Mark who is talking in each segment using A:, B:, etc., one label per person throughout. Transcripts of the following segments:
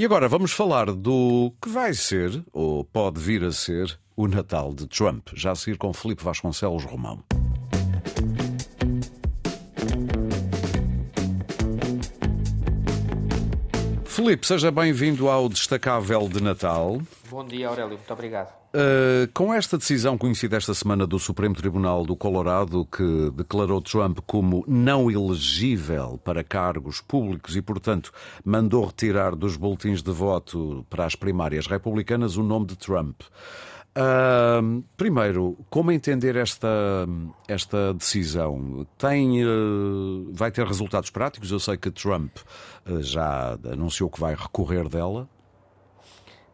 A: E agora vamos falar do que vai ser, ou pode vir a ser, o Natal de Trump. Já a seguir com Felipe Vasconcelos Romão. Felipe, seja bem-vindo ao Destacável de Natal.
B: Bom dia, Aurélio. Muito obrigado.
A: Uh, com esta decisão conhecida esta semana do Supremo Tribunal do Colorado, que declarou Trump como não elegível para cargos públicos e, portanto, mandou retirar dos boletins de voto para as primárias republicanas o nome de Trump. Uh, primeiro, como entender esta, esta decisão? Tem, uh, vai ter resultados práticos? Eu sei que Trump uh, já anunciou que vai recorrer dela.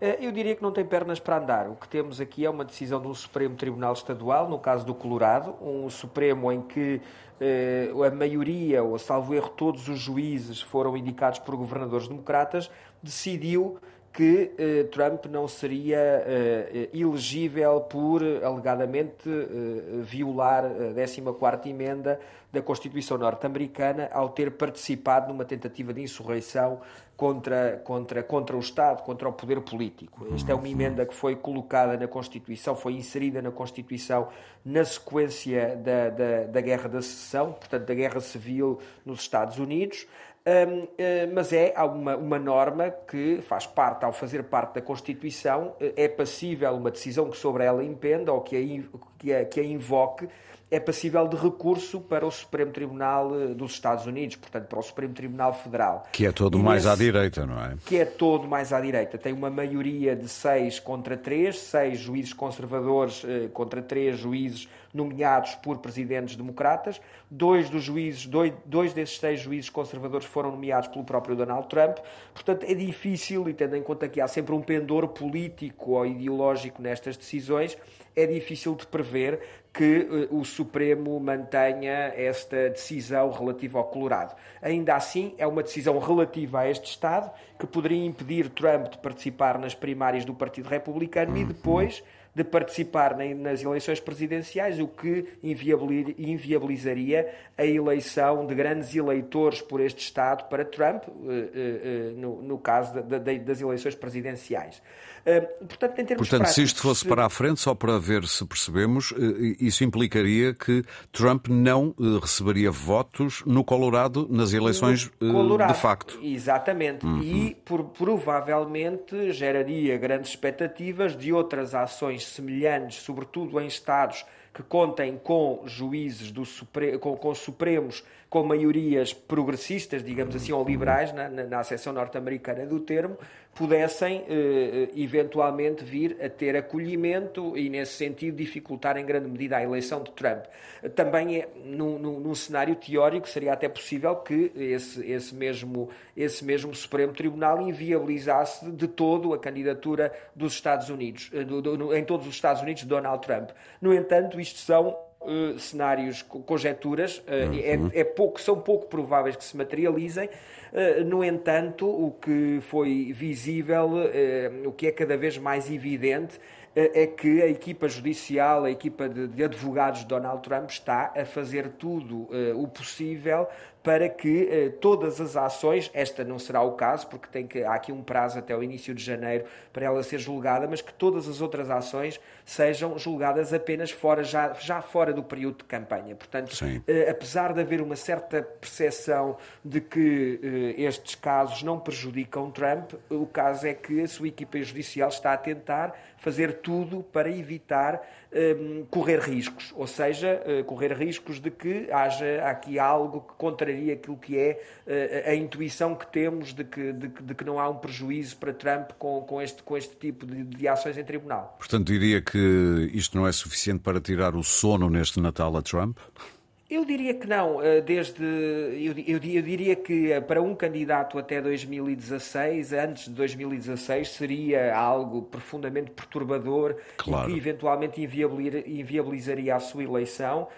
B: Eh, eu diria que não tem pernas para andar. O que temos aqui é uma decisão do Supremo Tribunal Estadual, no caso do Colorado, um Supremo em que eh, a maioria, ou salvo erro, todos os juízes foram indicados por governadores democratas, decidiu que eh, Trump não seria eh, elegível por, alegadamente, eh, violar a 14 emenda da Constituição norte-americana ao ter participado numa tentativa de insurreição contra, contra, contra o Estado, contra o poder político. Esta é uma emenda que foi colocada na Constituição, foi inserida na Constituição na sequência da, da, da Guerra da Secessão, portanto, da Guerra Civil nos Estados Unidos. Uh, mas é uma, uma norma que faz parte, ao fazer parte da Constituição, uh, é passível uma decisão que sobre ela impenda ou que a, que a, que a invoque, é passível de recurso para o Supremo Tribunal uh, dos Estados Unidos, portanto, para o Supremo Tribunal Federal.
A: Que é todo e mais nesse, à direita, não é?
B: Que é todo mais à direita. Tem uma maioria de seis contra três, seis juízes conservadores contra três juízes nomeados por presidentes democratas. Dois dos juízes, dois, dois desses seis juízes conservadores foram nomeados pelo próprio Donald Trump. Portanto, é difícil, e tendo em conta que há sempre um pendor político ou ideológico nestas decisões, é difícil de prever que uh, o Supremo mantenha esta decisão relativa ao Colorado. Ainda assim, é uma decisão relativa a este Estado que poderia impedir Trump de participar nas primárias do Partido Republicano e depois de participar nas eleições presidenciais, o que inviabilizaria a eleição de grandes eleitores por este Estado para Trump, eh, eh, eh, no caso das eleições presidenciais.
A: Portanto, em termos Portanto, se isto fosse para a frente, só para ver se percebemos, isso implicaria que Trump não receberia votos no Colorado nas eleições Colorado, de facto.
B: Exatamente. Uhum. E por, provavelmente geraria grandes expectativas de outras ações semelhantes, sobretudo em Estados que contem com juízes do Supre... com, com Supremos com maiorias progressistas, digamos assim, ou liberais, na, na, na norte-americana do termo, pudessem eh, eventualmente vir a ter acolhimento e, nesse sentido, dificultar em grande medida a eleição de Trump. Também, é, num, num, num cenário teórico, seria até possível que esse, esse, mesmo, esse mesmo Supremo Tribunal inviabilizasse de todo a candidatura dos Estados Unidos, eh, do, do, em todos os Estados Unidos, de Donald Trump. No entanto, isto são Uh, cenários, conjecturas, uh, uhum. é, é, pouco, são pouco prováveis que se materializem. Uh, no entanto, o que foi visível, o que é cada vez mais evidente, é que a equipa judicial, a equipa de, de advogados de Donald Trump está a fazer tudo o possível para que eh, todas as ações, esta não será o caso, porque tem que, há aqui um prazo até o início de janeiro para ela ser julgada, mas que todas as outras ações sejam julgadas apenas fora, já, já fora do período de campanha. Portanto, eh, apesar de haver uma certa percepção de que eh, estes casos não prejudicam Trump, o caso é que a sua equipa judicial está a tentar fazer tudo para evitar um, correr riscos, ou seja, uh, correr riscos de que haja aqui algo que contraria aquilo que é uh, a intuição que temos de que, de, de, que não há um prejuízo para Trump com, com, este, com este tipo de, de ações em tribunal.
A: Portanto, diria que isto não é suficiente para tirar o sono neste Natal a Trump?
B: Eu diria que não. Eh, desde, eu, eu, eu, diria que eh, para um candidato até 2016, antes de 2016, seria algo profundamente perturbador claro. e que eventualmente inviabilizaria a sua eleição.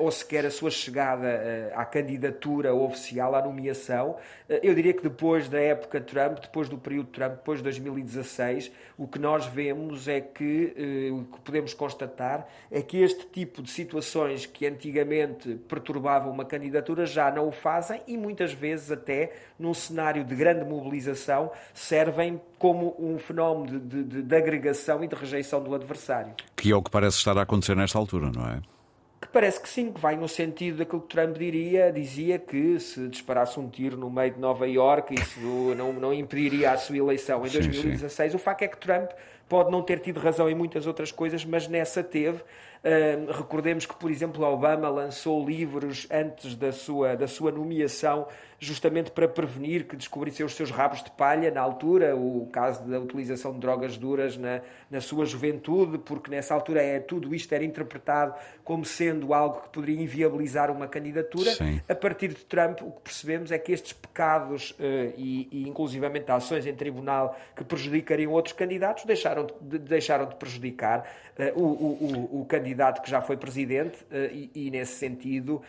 B: Ou sequer a sua chegada à candidatura oficial, à nomeação. Eu diria que depois da época Trump, depois do período Trump, depois de 2016, o que nós vemos é que, o que podemos constatar, é que este tipo de situações que antigamente perturbavam uma candidatura já não o fazem e muitas vezes até num cenário de grande mobilização servem como um fenómeno de, de, de agregação e de rejeição do adversário.
A: Que é o que parece estar a acontecer nesta altura, não é?
B: Que parece que sim, que vai no sentido daquilo que Trump diria, dizia que se disparasse um tiro no meio de Nova Iorque isso não, não impediria a sua eleição em 2016. Sim, sim. O facto é que Trump pode não ter tido razão em muitas outras coisas, mas nessa teve. Uh, recordemos que, por exemplo, Obama lançou livros antes da sua, da sua nomeação, justamente para prevenir que descobrissem os seus rabos de palha na altura, o caso da utilização de drogas duras na, na sua juventude, porque nessa altura é, tudo isto era interpretado como sendo algo que poderia inviabilizar uma candidatura. Sim. A partir de Trump, o que percebemos é que estes pecados uh, e, e, inclusivamente, ações em tribunal que prejudicariam outros candidatos deixaram de, deixaram de prejudicar uh, o, o, o, candidato que já foi presidente uh, e, e, nesse sentido,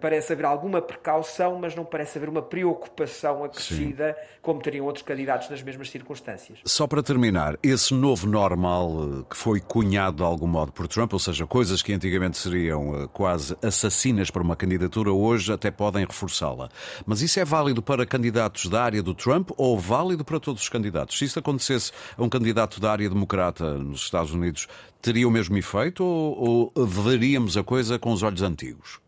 B: parece haver alguma precaução, mas não parece haver uma preocupação acrescida Sim. como teriam outros candidatos nas mesmas circunstâncias.
A: Só para terminar, esse novo normal que foi cunhado de algum modo por Trump, ou seja, coisas que antigamente seriam quase assassinas para uma candidatura, hoje até podem reforçá-la. Mas isso é válido para candidatos da área do Trump ou válido para todos os candidatos? Se isso acontecesse a um candidato da área democrata nos Estados Unidos, teria o mesmo efeito ou, ou veríamos a coisa com os olhos antigos?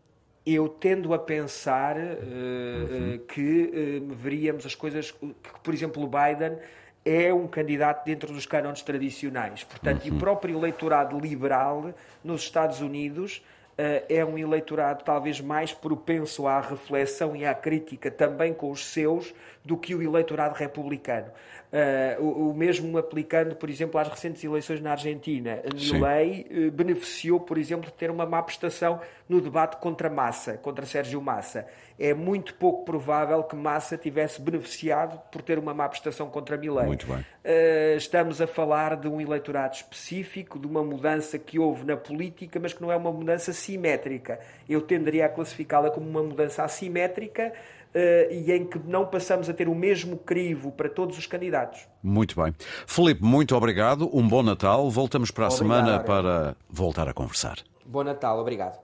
B: eu tendo a pensar uh, uhum. que uh, veríamos as coisas que, por exemplo, o Biden é um candidato dentro dos cânones tradicionais. Portanto, uhum. e o uhum. próprio eleitorado liberal nos Estados Unidos é um eleitorado talvez mais propenso à reflexão e à crítica também com os seus do que o eleitorado republicano. Uh, o, o, mesmo aplicando, por exemplo, às recentes eleições na Argentina. Milei uh, beneficiou, por exemplo, de ter uma má prestação no debate contra Massa, contra Sérgio Massa. É muito pouco provável que Massa tivesse beneficiado por ter uma má prestação contra Milei.
A: Muito bem.
B: Uh, estamos a falar de um eleitorado específico, de uma mudança que houve na política, mas que não é uma mudança simétrica. Eu tenderia a classificá-la como uma mudança assimétrica, Uh, e em que não passamos a ter o mesmo crivo para todos os candidatos.
A: Muito bem. Felipe, muito obrigado. Um bom Natal. Voltamos para a obrigado, semana para voltar a conversar.
B: Bom Natal, obrigado.